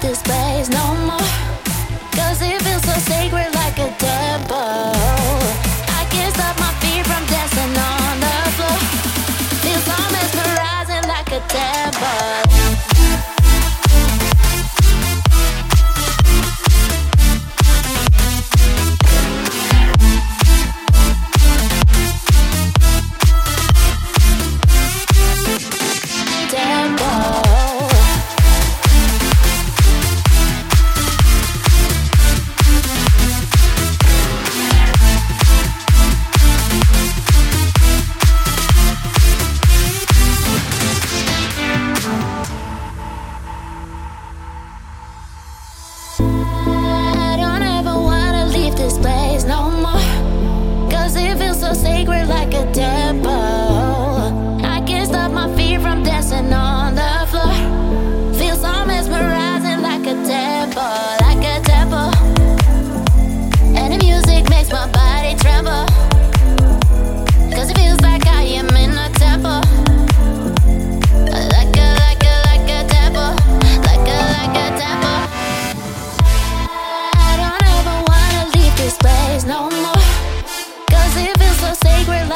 this, but